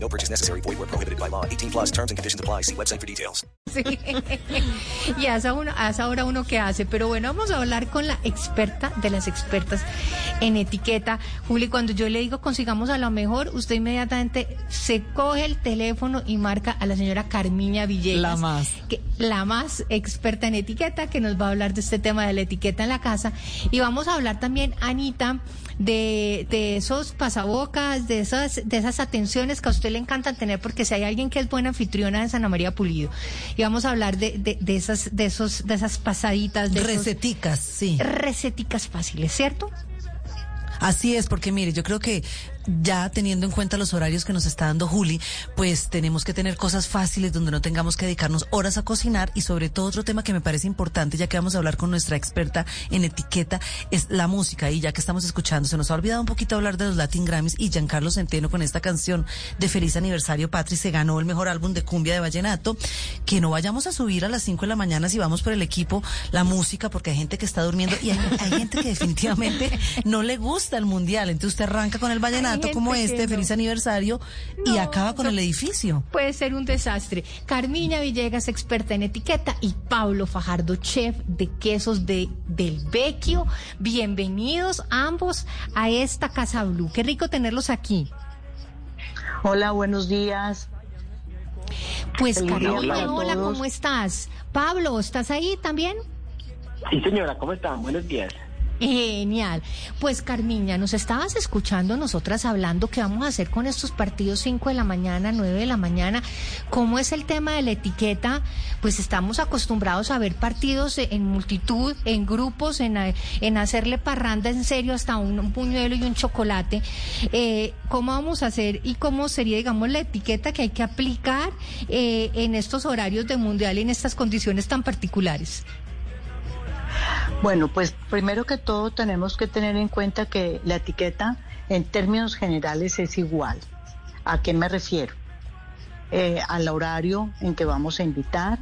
No purchase necessary. Void where prohibited by law. 18 plus terms and conditions apply. See website for details. Sí. Y a esa, uno, a esa hora uno que hace. Pero bueno, vamos a hablar con la experta de las expertas en etiqueta. Juli, cuando yo le digo consigamos a lo mejor, usted inmediatamente se coge el teléfono y marca a la señora Carmiña Villegas. La más. Que, la más experta en etiqueta, que nos va a hablar de este tema de la etiqueta en la casa. Y vamos a hablar también, Anita, de, de esos pasabocas, de esas, de esas atenciones que a usted le encantan tener, porque si hay alguien que es buena anfitriona de Santa María Pulido. Y vamos a hablar de, de, de esas, de esos, de esas pasaditas, de esos- Receticas, sí. receticas fáciles, ¿cierto? Así es, porque mire, yo creo que ya teniendo en cuenta los horarios que nos está dando Juli, pues tenemos que tener cosas fáciles donde no tengamos que dedicarnos horas a cocinar y sobre todo otro tema que me parece importante, ya que vamos a hablar con nuestra experta en etiqueta, es la música. Y ya que estamos escuchando, se nos ha olvidado un poquito hablar de los Latin Grammys y Giancarlo Centeno con esta canción de Feliz Aniversario Patri se ganó el mejor álbum de cumbia de vallenato. Que no vayamos a subir a las 5 de la mañana si vamos por el equipo la música, porque hay gente que está durmiendo y hay, hay gente que definitivamente no le gusta el mundial. Entonces usted arranca con el vallenato como este, no. feliz aniversario, y acaba con no. el edificio. Puede ser un desastre. Carmiña Villegas, experta en etiqueta, y Pablo Fajardo, chef de quesos de Del Vecchio. Bienvenidos ambos a esta Casa Blue. Qué rico tenerlos aquí. Hola, buenos días. Pues para hola. ¿cómo estás? Pablo, ¿estás ahí también? Sí, señora, ¿cómo están? Buenos días. Genial. Pues Carmiña, nos estabas escuchando nosotras hablando qué vamos a hacer con estos partidos 5 de la mañana, 9 de la mañana. ¿Cómo es el tema de la etiqueta? Pues estamos acostumbrados a ver partidos en multitud, en grupos, en, en hacerle parranda en serio hasta un, un puñuelo y un chocolate. Eh, ¿Cómo vamos a hacer y cómo sería, digamos, la etiqueta que hay que aplicar eh, en estos horarios de mundial y en estas condiciones tan particulares? Bueno, pues primero que todo tenemos que tener en cuenta que la etiqueta en términos generales es igual. ¿A qué me refiero? Eh, al horario en que vamos a invitar,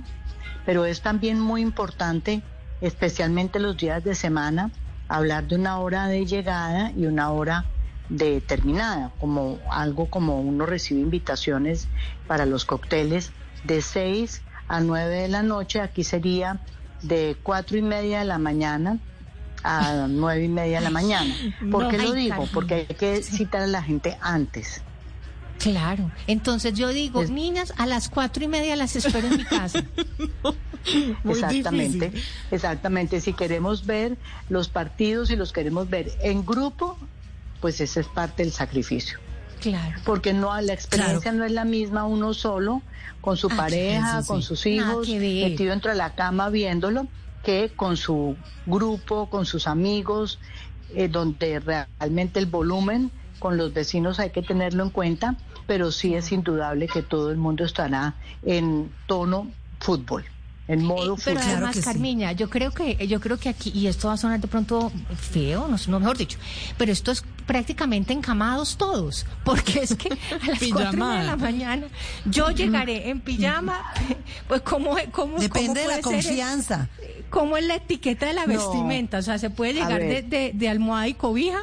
pero es también muy importante, especialmente los días de semana, hablar de una hora de llegada y una hora de terminada, como algo como uno recibe invitaciones para los cócteles de 6 a 9 de la noche, aquí sería de cuatro y media de la mañana a nueve y media de la mañana. ¿Por No, qué lo digo? Carmen. Porque hay que citar a la gente antes. Claro. Entonces yo digo, Es- niñas, a las cuatro y media las espero en mi casa. exactamente, exactamente. Si queremos ver los partidos y los queremos ver en grupo, pues ese es parte del sacrificio. Claro. Porque no la experiencia no es la misma uno solo con su Ah, pareja, sí, con sí. sus hijos, ver. metido dentro de la cama viéndolo, que con su grupo, con sus amigos, eh, donde realmente el volumen con los vecinos hay que tenerlo en cuenta, pero sí es indudable que todo el mundo estará en tono fútbol, en modo Eh, Pero fútbol. Claro además, sí. Carmiña, yo creo que yo creo que aquí y esto va a sonar de pronto feo, no, no mejor dicho, pero esto es prácticamente encamados todos, porque es que a las cuatro de la mañana yo llegaré en pijama, pues cómo cómo cómo Depende de la ser, confianza. ¿Cómo es la etiqueta de la No. vestimenta? O sea, se puede llegar de, de, de almohada y cobija.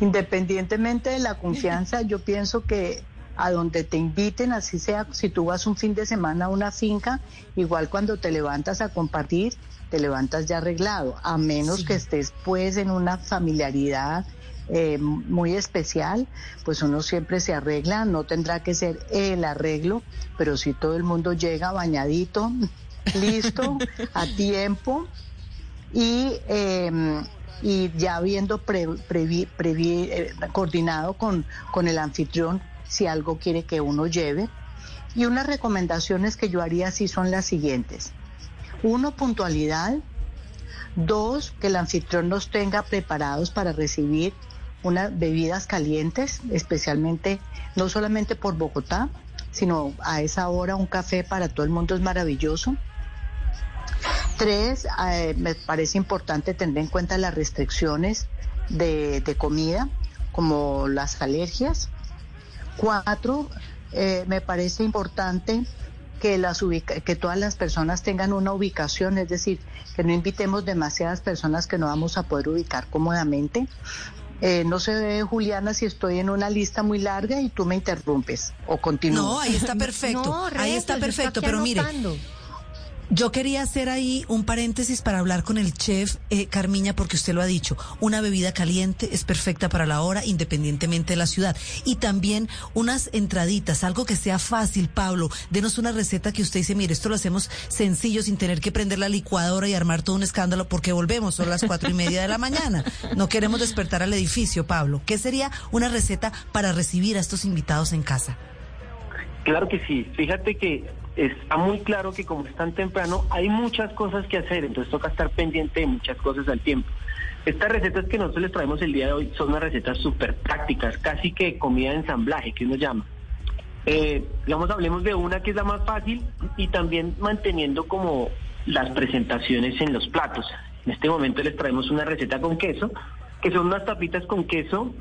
Independientemente de la confianza, yo pienso que a donde te inviten, así sea, si tú vas un fin de semana a una finca, igual cuando te levantas a compartir, te levantas ya arreglado, a menos Sí. que estés pues en una familiaridad eh, muy especial, pues uno siempre se arregla, no tendrá que ser el arreglo, pero si todo el mundo llega bañadito, listo, a tiempo, y, eh, y ya habiendo pre- previ- previ- eh, coordinado con, con el anfitrión si algo quiere que uno lleve. Y unas recomendaciones que yo haría sí son las siguientes. Uno, puntualidad. Dos, que el anfitrión nos tenga preparados para recibir unas bebidas calientes, especialmente no solamente por Bogotá, sino a esa hora un café para todo el mundo es maravilloso. Tres, eh, me parece importante tener en cuenta las restricciones de, de comida, como las alergias. Cuatro, eh, me parece importante que, las ubica que todas las personas tengan una ubicación, es decir, que no invitemos demasiadas personas que no vamos a poder ubicar cómodamente. Eh, no se ve, Juliana, si estoy en una lista muy larga y tú me interrumpes o continúas. No, ahí está perfecto. No, ahí está perfecto, pero mire. Yo quería hacer ahí un paréntesis para hablar con el chef eh, Carmiña, porque usted lo ha dicho, una bebida caliente es perfecta para la hora, independientemente de la ciudad. Y también unas entraditas, algo que sea fácil, Pablo. Denos una receta que usted dice, mire, esto lo hacemos sencillo, sin tener que prender la licuadora y armar todo un escándalo, porque volvemos, son las cuatro y media de la mañana. No queremos despertar al edificio, Pablo. ¿Qué sería una receta para recibir a estos invitados en casa? Claro que sí. Fíjate que está muy claro que como es tan temprano, hay muchas cosas que hacer, entonces toca estar pendiente de muchas cosas al tiempo. Estas recetas que nosotros les traemos el día de hoy son unas recetas súper prácticas, casi que comida de ensamblaje, que uno llama. Eh, digamos, hablemos de una que es la más fácil y también manteniendo como las presentaciones en los platos. En este momento les traemos una receta con queso, que son unas tapitas con queso,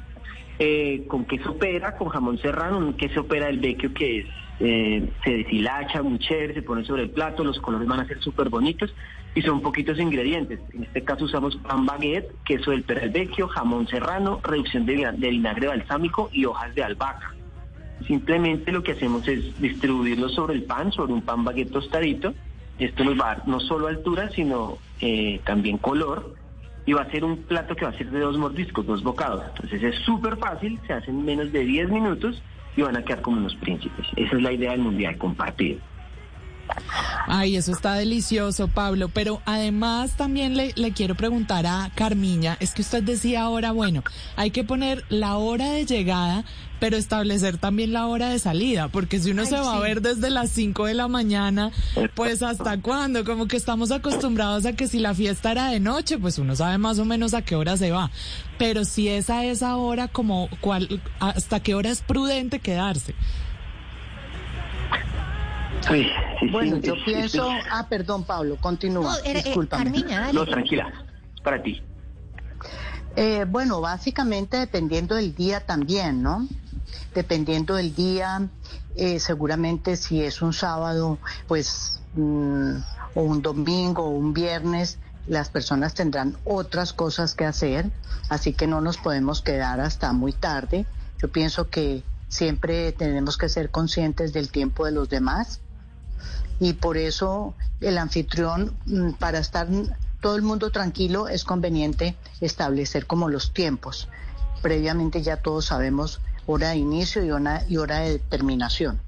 eh, con queso pera, con jamón serrano, un queso pera del vecchio que es, eh, se deshilacha muy chévere, se pone sobre el plato, los colores van a ser súper bonitos y son poquitos ingredientes. En este caso usamos pan baguette, queso del pera del vecchio, jamón serrano, reducción de vinagre balsámico y hojas de albahaca. Simplemente lo que hacemos es distribuirlo sobre el pan, sobre un pan baguette tostadito. Esto nos va a dar no solo altura, sino eh, también color. Y va a ser un plato que va a ser de dos mordiscos, dos bocados. Entonces es súper fácil, se hace en menos de 10 minutos y van a quedar como unos príncipes. Esa es la idea del mundial compartido. Ay, eso está delicioso, Pablo. Pero además también le, le quiero preguntar a Carmiña, es que usted decía ahora, bueno, hay que poner la hora de llegada, pero establecer también la hora de salida, porque si uno Ay, se va a ver desde las 5 de la mañana, pues hasta cuándo, como que estamos acostumbrados a que si la fiesta era de noche, pues uno sabe más o menos a qué hora se va. Pero si es a esa hora, como cuál, hasta qué hora es prudente quedarse. Sí, sí, Bueno, sí, yo sí, pienso... sí. Ah, perdón, Pablo, continúa. No, era- eh, Discúlpame. Carmiña, dale. No, tranquila, es para ti. Eh, bueno, básicamente dependiendo del día también, ¿no? Dependiendo del día, eh, seguramente si es un sábado, pues, mm, o un domingo o un viernes, las personas tendrán otras cosas que hacer, así que no nos podemos quedar hasta muy tarde. Yo pienso que siempre tenemos que ser conscientes del tiempo de los demás y por eso el anfitrión, mm, para estar todo el mundo tranquilo, es conveniente establecer como los tiempos. Previamente ya todos sabemos hora de inicio y hora, y hora de terminación.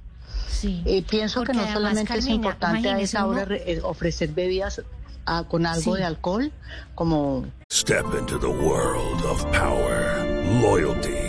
Sí. Eh, pienso Porque que no solamente es importante a esa hora re- eh, ofrecer bebidas ah, con algo Sí. de alcohol, como Step into the world of power, loyalty,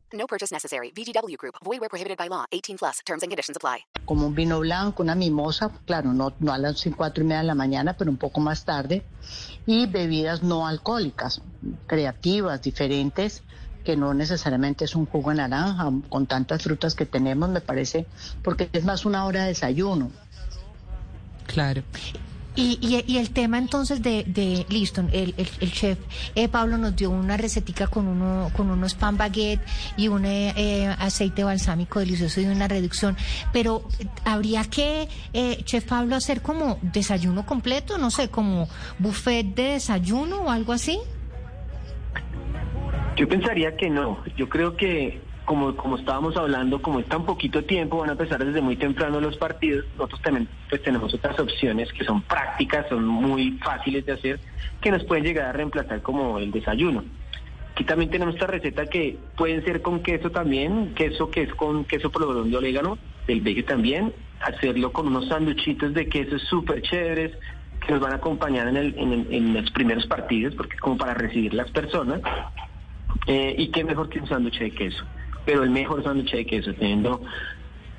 No purchase necessary. VGW Group. Void where prohibited by law. 18 plus. Terms and conditions apply. como un vino blanco, una mimosa, claro, no, no a las cuatro y media de la mañana, pero un poco más tarde, y bebidas no alcohólicas, creativas, diferentes, que no necesariamente es un jugo de naranja, con tantas frutas que tenemos, me parece, porque es más una hora de desayuno. Claro. Y, y, y el tema entonces de, de listo, el, el, el chef eh, Pablo nos dio una recetica con uno con unos pan baguette y un eh, eh, aceite balsámico delicioso y una reducción, pero eh, habría que, eh, chef Pablo, hacer como desayuno completo, no sé, como buffet de desayuno o algo así. Yo pensaría que no. Yo creo que, como, como estábamos hablando, como es tan poquito tiempo, van a empezar desde muy temprano los partidos. Nosotros también pues, tenemos otras opciones que son prácticas, son muy fáciles de hacer, que nos pueden llegar a reemplazar como el desayuno. Aquí también tenemos esta receta que pueden ser con queso también, queso que es con queso provolone de orégano, del veggie también, hacerlo con unos sanduchitos de queso súper chéveres, que nos van a acompañar en, el, en, en los primeros partidos, porque es como para recibir las personas. Eh, y qué mejor que un sándwich de queso, pero el mejor sándwich de queso, teniendo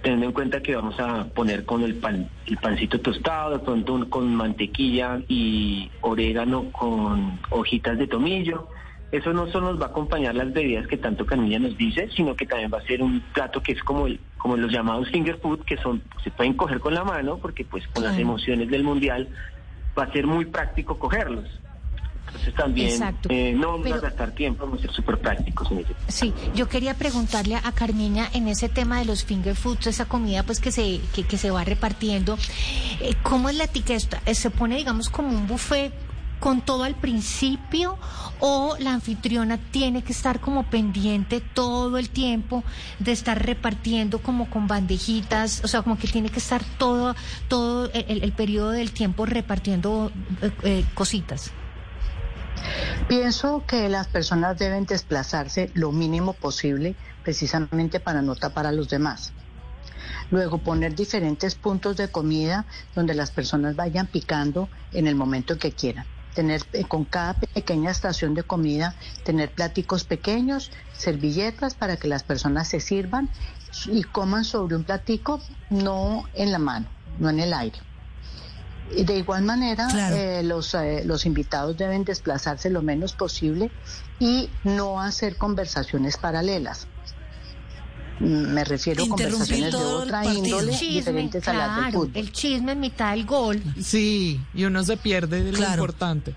teniendo en cuenta que vamos a poner con el pan el pancito tostado, de pronto con mantequilla y orégano con hojitas de tomillo. Eso no solo nos va a acompañar las bebidas que tanto Camilla nos dice, sino que también va a ser un plato que es como el, como los llamados finger food, que son se pueden coger con la mano, porque pues con las emociones del mundial va a ser muy práctico cogerlos. Entonces también Exacto. eh, no vamos Pero- a gastar tiempo, vamos a ser súper prácticos. Sí, yo quería preguntarle a Carmiña en ese tema de los finger foods, esa comida pues que se que, que se va repartiendo, eh, ¿cómo es la etiqueta? Eh, ¿Se pone digamos como un buffet con todo al principio o la anfitriona tiene que estar como pendiente todo el tiempo de estar repartiendo como con bandejitas, o sea, como que tiene que estar todo todo el, el periodo del tiempo repartiendo eh, eh, cositas? Pienso que las personas deben desplazarse lo mínimo posible precisamente para no tapar a los demás. Luego poner diferentes puntos de comida donde las personas vayan picando en el momento que quieran. Tener eh, con cada pequeña estación de comida, tener platicos pequeños, servilletas para que las personas se sirvan y coman sobre un platico, no en la mano, no en el aire. Y de igual manera, Claro. eh, los, eh, los invitados deben desplazarse lo menos posible y no hacer conversaciones paralelas. Mm, Me refiero a conversaciones de otra índole Chisme, diferentes a las del claro, fútbol. el chisme en mitad del gol. Sí, y uno se pierde de lo Claro. importante.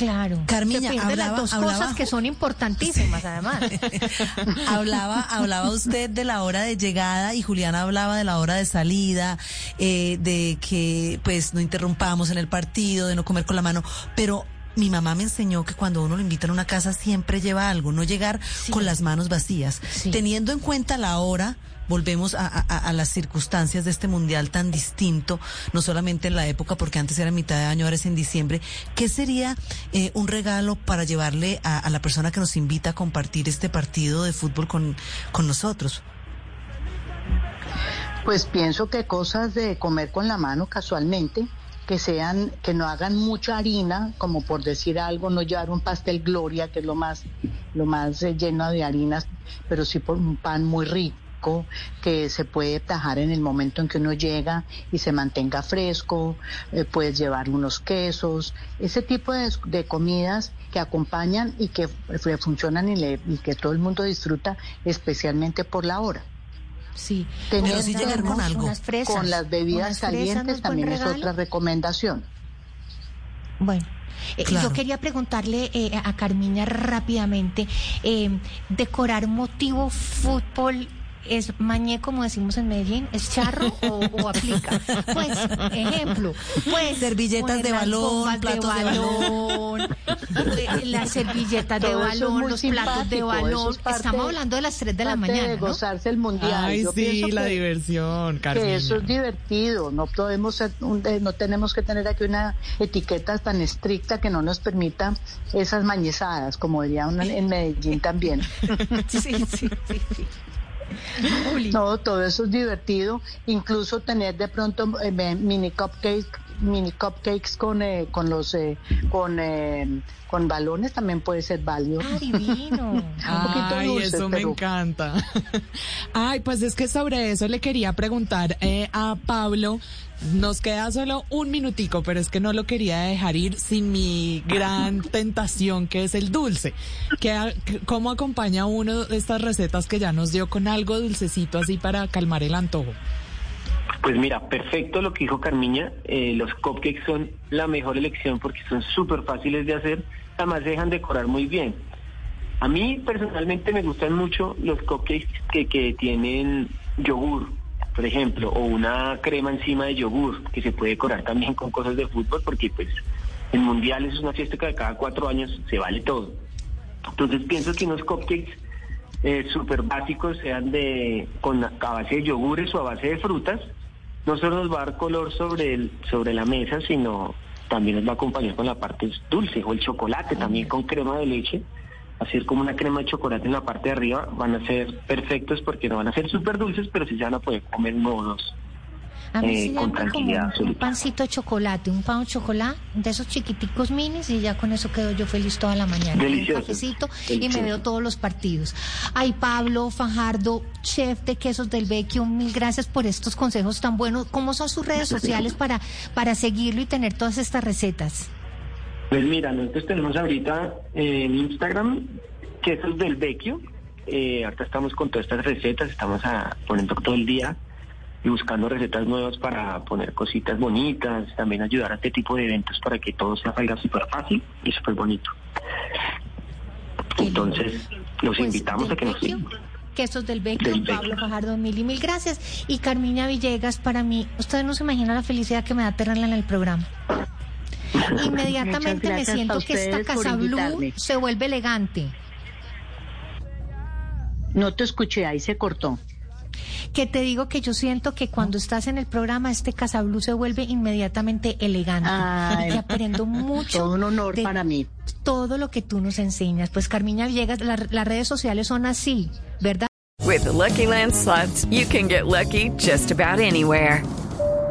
Claro. Carmiña, Se hablaba- las dos hablaba- cosas que son importantísimas, además. hablaba, hablaba usted de la hora de llegada y Juliana hablaba de la hora de salida, eh, de que pues no interrumpamos en el partido, de no comer con la mano, pero mi mamá me enseñó que cuando uno lo invita a una casa siempre lleva algo, no llegar con las manos vacías. Sí. Teniendo en cuenta la hora, volvemos a, las circunstancias de este mundial tan distinto, no solamente en la época, porque antes era mitad de año, ahora es en diciembre. ¿Qué sería eh, un regalo para llevarle a, a la persona que nos invita a compartir este partido de fútbol con, con nosotros? Pues pienso que cosas de comer con la mano casualmente, que sean, que no hagan mucha harina, como por decir algo, no llevar un pastel gloria, que es lo más, lo más eh, lleno de harinas, pero sí por un pan muy rico que se puede tajar en el momento en que uno llega y se mantenga fresco, eh, puedes llevar unos quesos, ese tipo de, de comidas que acompañan y que eh, funcionan y, le- y que todo el mundo disfruta, especialmente por la hora. Sí. Tener Pero sí llegar con algo. Unas fresas. con las bebidas calientes también es otra recomendación. Bueno. eh, Claro. Yo quería preguntarle eh, a Carmiña rápidamente, eh, decorar motivo fútbol es mañé como decimos en Medellín, es charro o, o aplica. Pues, ejemplo, pues Servilletas de balón, platos de balón, eh, las servilletas de balón, los platos de balón. es parte- Estamos hablando de las 3 de la mañana, de ¿no? gozarse el mundial. Ay, Yo sí, la que- diversión, Carmen. que eso es divertido, no podemos ser un- eh, no tenemos que tener aquí una etiqueta tan estricta que no nos permita esas mañezadas, como diría uno en Medellín también. Sí, sí, sí, sí. No, todo eso es divertido, incluso tener de pronto eh, mini cupcakes, mini cupcakes con eh, con los eh, con eh, con balones también puede ser válido. Ah, divino. un poquito Ay, dulces, eso me encanta. Ay, pues es que sobre eso le quería preguntar eh, a Pablo. Nos queda solo un minutico, pero es que no lo quería dejar ir sin mi gran tentación, que es el dulce. ¿Qué, qué- ¿Cómo acompaña uno de estas recetas que ya nos dio con algo dulcecito así para calmar el antojo? Pues mira, perfecto lo que dijo Carmiña. eh, los cupcakes son la mejor elección porque son súper fáciles de hacer. Además, se dejan decorar muy bien. A mí personalmente me gustan mucho los cupcakes que, que tienen yogur, por ejemplo, o una crema encima de yogur, que se puede decorar también con cosas de fútbol, porque pues el mundial es una fiesta que cada cuatro años se vale todo. Entonces pienso que unos cupcakes eh, súper básicos sean de con a base de yogures o a base de frutas, no solo nos va a dar color sobre el sobre la mesa, sino también nos va a acompañar con la parte dulce o el chocolate también con crema de leche. Hacer como una crema de chocolate en la parte de arriba van a ser perfectos porque no van a ser súper dulces, pero sí se van a poder comer uno dos. A mí eh, sí con dame como un, pancito de chocolate, un pan de chocolate, de esos chiquiticos minis y ya con eso quedo yo feliz toda la mañana. Delicioso. Un cafecito y me veo todos los partidos. Ay, Pablo Fajardo, chef de quesos del Vecchio, mil gracias por estos consejos tan buenos. ¿Cómo son sus redes sociales para, para seguirlo y tener todas estas recetas? Pues mira, nosotros tenemos ahorita eh, en Instagram quesos del Vecchio. Eh, ahorita estamos con todas estas recetas, estamos a- poniendo todo el día y buscando recetas nuevas para poner cositas bonitas, también ayudar a este tipo de eventos para que todo sea salga súper fácil y súper bonito. Entonces, los Pues, invitamos a que nos sigan. Quesos del Vecchio, Del Pablo. Fajardo, mil y mil gracias. Y Carmiña Villegas, para mí, ustedes no se imaginan la felicidad que me da tenerla en el programa. Inmediatamente me siento que esta Casa Blue se vuelve elegante. No te escuché, ahí se cortó. Que te digo que yo siento que cuando estás en el programa, este Casa Blue se vuelve inmediatamente elegante. Ay, y que aprendo mucho. Todo un honor de para mí. Todo lo que tú nos enseñas. Pues Carmiña Villegas, la- las redes sociales son así, ¿verdad? With the Lucky Land slots, you can get lucky just about anywhere.